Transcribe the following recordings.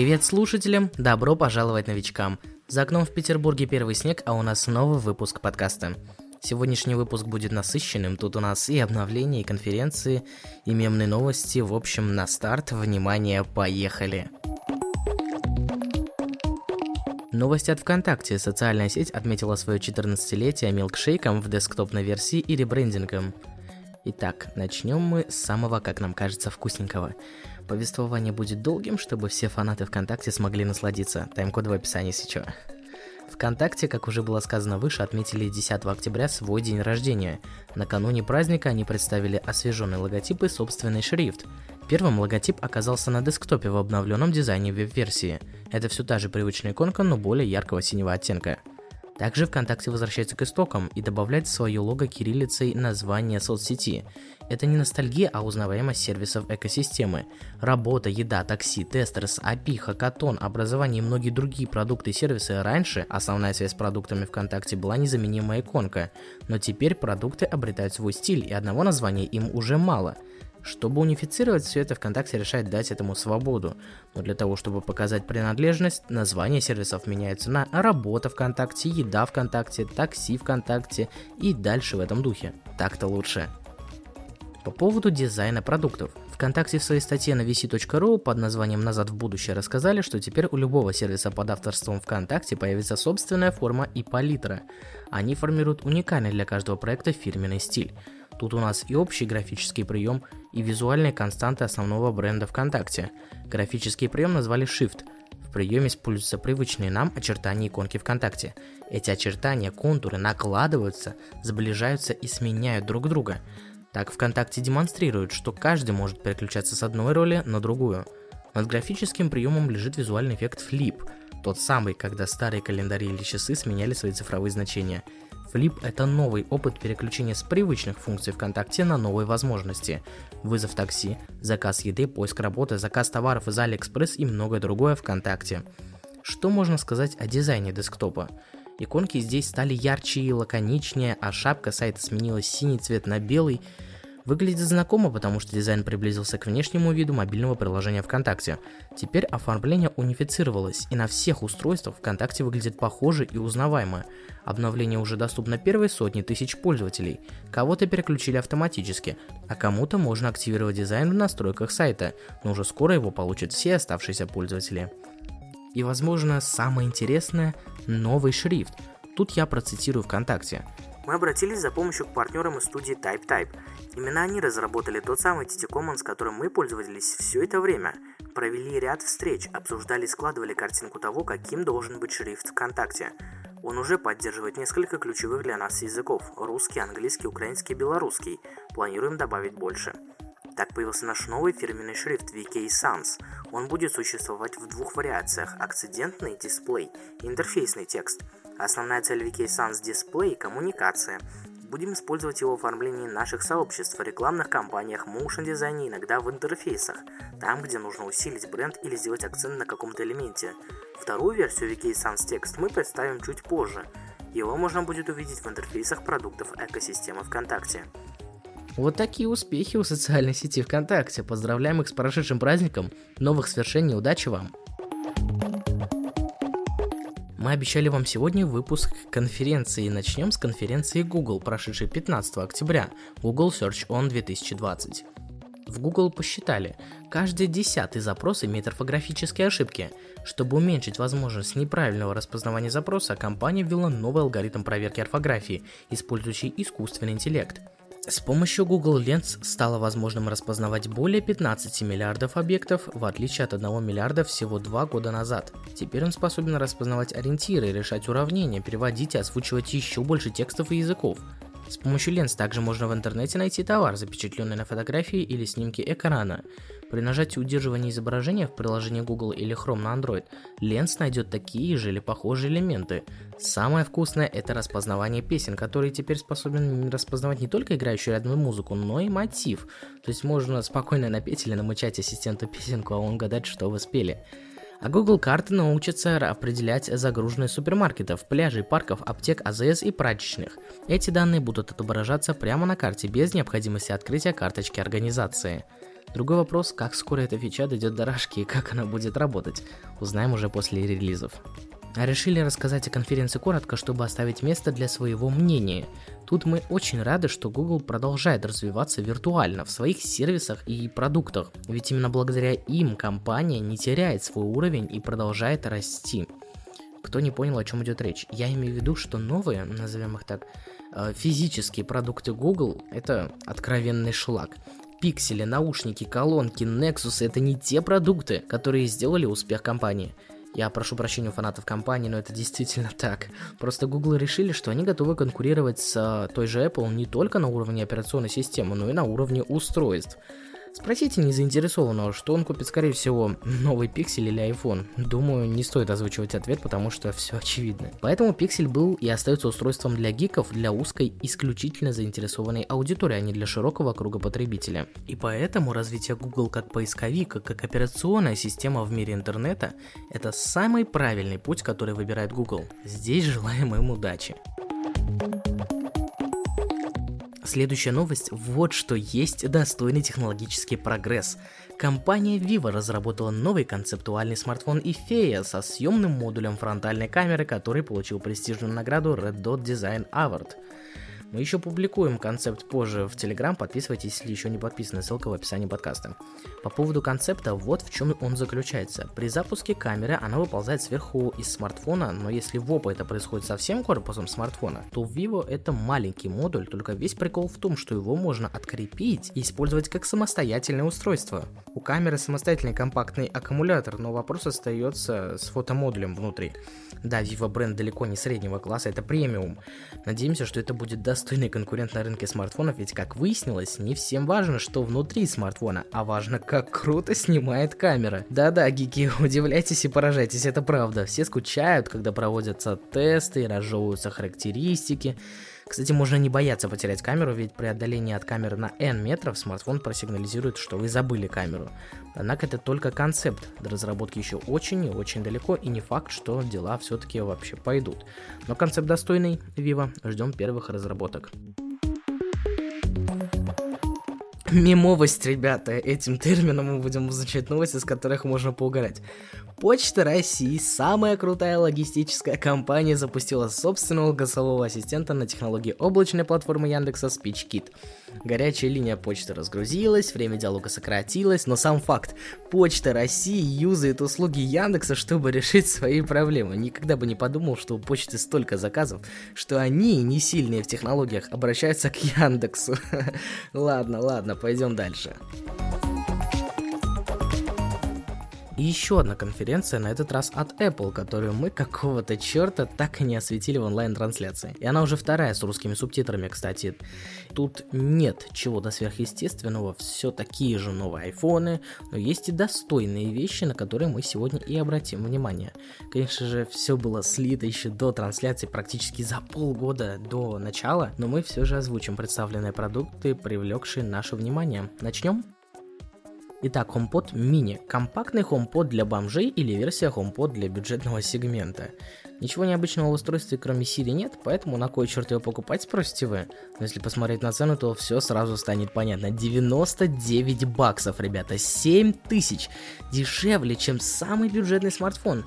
Привет слушателям, добро пожаловать новичкам. За окном в Петербурге первый снег, а у нас новый выпуск подкаста. Сегодняшний выпуск будет насыщенным, тут у нас и обновления, и конференции, и мемные новости, в общем, на старт, внимание, поехали! Новости от ВКонтакте. Социальная сеть отметила свое 14-летие милкшейком в десктопной версии и ребрендингом. Итак, начнем мы с самого, как нам кажется, вкусненького. Повествование будет долгим, чтобы все фанаты ВКонтакте смогли насладиться. Тайм-код в описании, чё. ВКонтакте, как уже было сказано выше, отметили 10 октября свой день рождения. Накануне праздника они представили освеженный логотип и собственный шрифт. Первым логотип оказался на десктопе в обновленном дизайне веб-версии. Это все та же привычная иконка, но более яркого синего оттенка. Также ВКонтакте возвращается к истокам и добавляет в свое лого кириллицей название соцсети. Это не ностальгия, а узнаваемость сервисов экосистемы. Работа, еда, такси, тестерс, API, хакатон, образование и многие другие продукты и сервисы раньше, основная связь с продуктами ВКонтакте была незаменимая иконка, но теперь продукты обретают свой стиль и одного названия им уже мало – чтобы унифицировать все это, ВКонтакте решает дать этому свободу. Но для того, чтобы показать принадлежность, названия сервисов меняются на «Работа ВКонтакте», «Еда ВКонтакте», «Такси ВКонтакте» и дальше в этом духе. Так-то лучше. По поводу дизайна продуктов. ВКонтакте в своей статье на vc.ru под названием «Назад в будущее» рассказали, что теперь у любого сервиса под авторством ВКонтакте появится собственная форма и палитра. Они формируют уникальный для каждого проекта фирменный стиль. Тут у нас и общий графический прием, и визуальные константы основного бренда ВКонтакте. Графический прием назвали Shift. В приеме используются привычные нам очертания иконки ВКонтакте. Эти очертания, контуры накладываются, сближаются и сменяют друг друга. Так ВКонтакте демонстрирует, что каждый может переключаться с одной роли на другую. Над графическим приемом лежит визуальный эффект Flip, тот самый, когда старые календари или часы сменяли свои цифровые значения – Flip – это новый опыт переключения с привычных функций ВКонтакте на новые возможности. Вызов такси, заказ еды, поиск работы, заказ товаров из Алиэкспресс и многое другое ВКонтакте. Что можно сказать о дизайне десктопа? Иконки здесь стали ярче и лаконичнее, а шапка сайта сменилась синий цвет на белый – Выглядит знакомо, потому что дизайн приблизился к внешнему виду мобильного приложения ВКонтакте. Теперь оформление унифицировалось, и на всех устройствах ВКонтакте выглядит похоже и узнаваемо. Обновление уже доступно первой сотни тысяч пользователей. Кого-то переключили автоматически, а кому-то можно активировать дизайн в настройках сайта, но уже скоро его получат все оставшиеся пользователи. И возможно самое интересное – новый шрифт. Тут я процитирую ВКонтакте мы обратились за помощью к партнерам из студии TypeType. Именно они разработали тот самый TT Common, с которым мы пользовались все это время. Провели ряд встреч, обсуждали и складывали картинку того, каким должен быть шрифт ВКонтакте. Он уже поддерживает несколько ключевых для нас языков – русский, английский, украинский, белорусский. Планируем добавить больше. Так появился наш новый фирменный шрифт VK Sans. Он будет существовать в двух вариациях – акцидентный дисплей и интерфейсный текст – Основная цель VK Sans Display – коммуникация. Будем использовать его в оформлении наших сообществ, в рекламных кампаниях, моушен дизайне, иногда в интерфейсах, там, где нужно усилить бренд или сделать акцент на каком-то элементе. Вторую версию VK Sans Text мы представим чуть позже. Его можно будет увидеть в интерфейсах продуктов экосистемы ВКонтакте. Вот такие успехи у социальной сети ВКонтакте. Поздравляем их с прошедшим праздником. Новых свершений, удачи вам! Мы обещали вам сегодня выпуск конференции. Начнем с конференции Google, прошедшей 15 октября, Google Search On 2020. В Google посчитали, каждый десятый запрос имеет орфографические ошибки. Чтобы уменьшить возможность неправильного распознавания запроса, компания ввела новый алгоритм проверки орфографии, использующий искусственный интеллект – с помощью Google Lens стало возможным распознавать более 15 миллиардов объектов, в отличие от 1 миллиарда всего 2 года назад. Теперь он способен распознавать ориентиры, решать уравнения, переводить и озвучивать еще больше текстов и языков. С помощью ленс также можно в интернете найти товар, запечатленный на фотографии или снимке экрана. При нажатии удерживания изображения в приложении Google или Chrome на Android, ленс найдет такие же или похожие элементы. Самое вкусное это распознавание песен, который теперь способен распознавать не только играющую рядом музыку, но и мотив. То есть можно спокойно напеть или намычать ассистенту песенку, а он гадать, что вы спели. А Google карты научатся определять загруженность супермаркетов, пляжей, парков, аптек, АЗС и прачечных. Эти данные будут отображаться прямо на карте без необходимости открытия карточки организации. Другой вопрос, как скоро эта фича дойдет до рашки и как она будет работать, узнаем уже после релизов. А решили рассказать о конференции коротко, чтобы оставить место для своего мнения. Тут мы очень рады, что Google продолжает развиваться виртуально в своих сервисах и продуктах, ведь именно благодаря им компания не теряет свой уровень и продолжает расти. Кто не понял, о чем идет речь, я имею в виду, что новые, назовем их так, э, физические продукты Google – это откровенный шлак. Пиксели, наушники, колонки, Nexus – это не те продукты, которые сделали успех компании – я прошу прощения у фанатов компании, но это действительно так. Просто Google решили, что они готовы конкурировать с э, той же Apple не только на уровне операционной системы, но и на уровне устройств. Спросите незаинтересованного, что он купит, скорее всего, новый Pixel или iPhone. Думаю, не стоит озвучивать ответ, потому что все очевидно. Поэтому Pixel был и остается устройством для гиков, для узкой, исключительно заинтересованной аудитории, а не для широкого круга потребителя. И поэтому развитие Google как поисковик, как операционная система в мире интернета – это самый правильный путь, который выбирает Google. Здесь желаем им удачи. Следующая новость – вот что есть достойный технологический прогресс. Компания Vivo разработала новый концептуальный смартфон Ifea со съемным модулем фронтальной камеры, который получил престижную награду Red Dot Design Award – мы еще публикуем концепт позже в Telegram, подписывайтесь, если еще не подписаны, ссылка в описании подкаста. По поводу концепта, вот в чем он заключается. При запуске камеры она выползает сверху из смартфона, но если в Oppo это происходит со всем корпусом смартфона, то в Vivo это маленький модуль, только весь прикол в том, что его можно открепить и использовать как самостоятельное устройство. У камеры самостоятельный компактный аккумулятор, но вопрос остается с фотомодулем внутри. Да, Vivo бренд далеко не среднего класса, это премиум. Надеемся, что это будет достойный конкурент на рынке смартфонов, ведь, как выяснилось, не всем важно, что внутри смартфона, а важно, как круто снимает камера. Да-да, гики, удивляйтесь и поражайтесь, это правда. Все скучают, когда проводятся тесты и разжевываются характеристики. Кстати, можно не бояться потерять камеру, ведь при отдалении от камеры на N метров смартфон просигнализирует, что вы забыли камеру. Однако это только концепт, до разработки еще очень и очень далеко, и не факт, что дела все-таки вообще пойдут. Но концепт достойный, Vivo, ждем первых разработок. Мемовость, ребята, этим термином мы будем изучать новости, с которых можно поугарать. Почта России, самая крутая логистическая компания, запустила собственного голосового ассистента на технологии облачной платформы Яндекса SpeechKit. Горячая линия почты разгрузилась, время диалога сократилось, но сам факт, Почта России юзает услуги Яндекса, чтобы решить свои проблемы. Никогда бы не подумал, что у почты столько заказов, что они, не сильные в технологиях, обращаются к Яндексу. ладно, ладно, пойдем дальше. И еще одна конференция, на этот раз от Apple, которую мы какого-то черта так и не осветили в онлайн-трансляции. И она уже вторая с русскими субтитрами, кстати. Тут нет чего-то сверхъестественного, все такие же новые айфоны, но есть и достойные вещи, на которые мы сегодня и обратим внимание. Конечно же, все было слито еще до трансляции, практически за полгода до начала, но мы все же озвучим представленные продукты, привлекшие наше внимание. Начнем? Итак, HomePod Mini. Компактный HomePod для бомжей или версия HomePod для бюджетного сегмента. Ничего необычного в устройстве кроме Siri нет, поэтому на кой черт его покупать, спросите вы? Но если посмотреть на цену, то все сразу станет понятно. 99 баксов, ребята, 7 тысяч. Дешевле, чем самый бюджетный смартфон.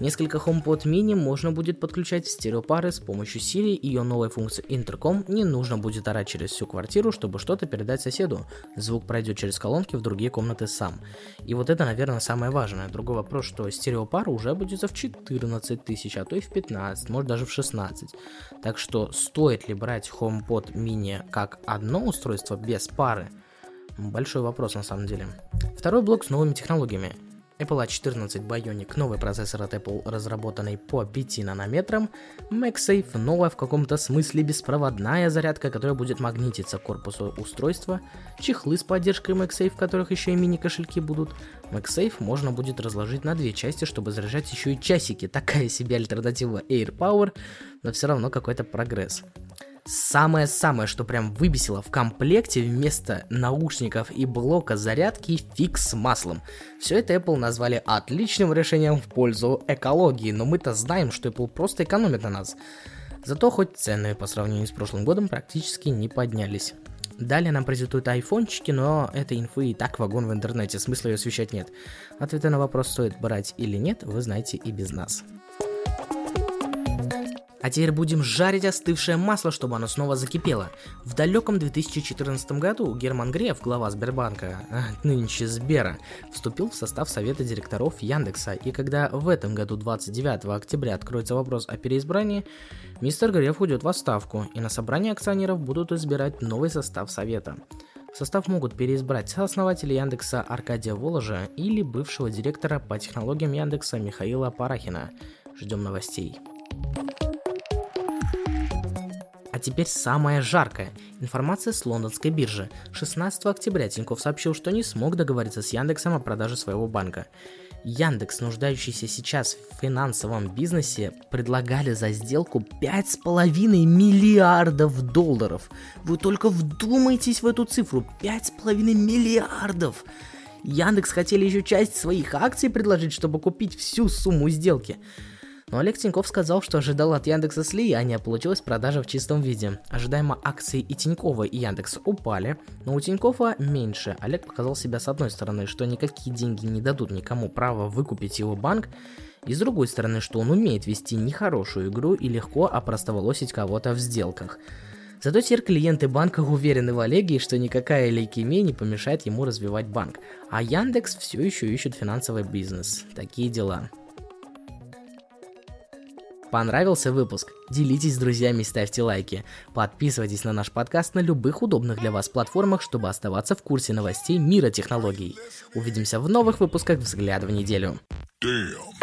Несколько HomePod mini можно будет подключать в стереопары с помощью Siri и ее новой функции Intercom не нужно будет орать через всю квартиру, чтобы что-то передать соседу. Звук пройдет через колонки в другие комнаты сам. И вот это, наверное, самое важное. Другой вопрос, что стереопара уже будет в 14 тысяч, а то и в 15, может даже в 16. Так что стоит ли брать HomePod mini как одно устройство без пары? Большой вопрос на самом деле. Второй блок с новыми технологиями. Apple A14 Bionic, новый процессор от Apple, разработанный по 5 нанометрам, MagSafe, новая в каком-то смысле беспроводная зарядка, которая будет магнититься к корпусу устройства, чехлы с поддержкой MagSafe, в которых еще и мини-кошельки будут. MagSafe можно будет разложить на две части, чтобы заряжать еще и часики, такая себе альтернатива AirPower, но все равно какой-то прогресс. Самое-самое, что прям выбесило в комплекте вместо наушников и блока зарядки фикс с маслом. Все это Apple назвали отличным решением в пользу экологии, но мы-то знаем, что Apple просто экономит на нас. Зато хоть цены по сравнению с прошлым годом практически не поднялись. Далее нам презентуют айфончики, но этой инфы и так вагон в интернете, смысла ее освещать нет. Ответы на вопрос, стоит брать или нет, вы знаете и без нас. А теперь будем жарить остывшее масло, чтобы оно снова закипело. В далеком 2014 году Герман Греф, глава Сбербанка, а, нынче Сбера, вступил в состав совета директоров Яндекса. И когда в этом году 29 октября откроется вопрос о переизбрании, мистер Греф уйдет в отставку, и на собрании акционеров будут избирать новый состав совета. В состав могут переизбрать сооснователя Яндекса Аркадия Воложа или бывшего директора по технологиям Яндекса Михаила Парахина. Ждем новостей. А теперь самое жаркое. Информация с лондонской биржи. 16 октября Тиньков сообщил, что не смог договориться с Яндексом о продаже своего банка. Яндекс, нуждающийся сейчас в финансовом бизнесе, предлагали за сделку 5,5 миллиардов долларов. Вы только вдумайтесь в эту цифру. 5,5 миллиардов! Яндекс хотели еще часть своих акций предложить, чтобы купить всю сумму сделки. Но Олег Тиньков сказал, что ожидал от Яндекса слияния, а получилась продажа в чистом виде. Ожидаемо акции и Тинькова, и Яндекса упали, но у Тинькова меньше. Олег показал себя с одной стороны, что никакие деньги не дадут никому права выкупить его банк, и с другой стороны, что он умеет вести нехорошую игру и легко опростоволосить кого-то в сделках. Зато теперь клиенты банка уверены в Олеге, что никакая лейкемия не помешает ему развивать банк. А Яндекс все еще ищет финансовый бизнес. Такие дела. Понравился выпуск? Делитесь с друзьями и ставьте лайки. Подписывайтесь на наш подкаст на любых удобных для вас платформах, чтобы оставаться в курсе новостей мира технологий. Увидимся в новых выпусках «Взгляд в неделю». Damn.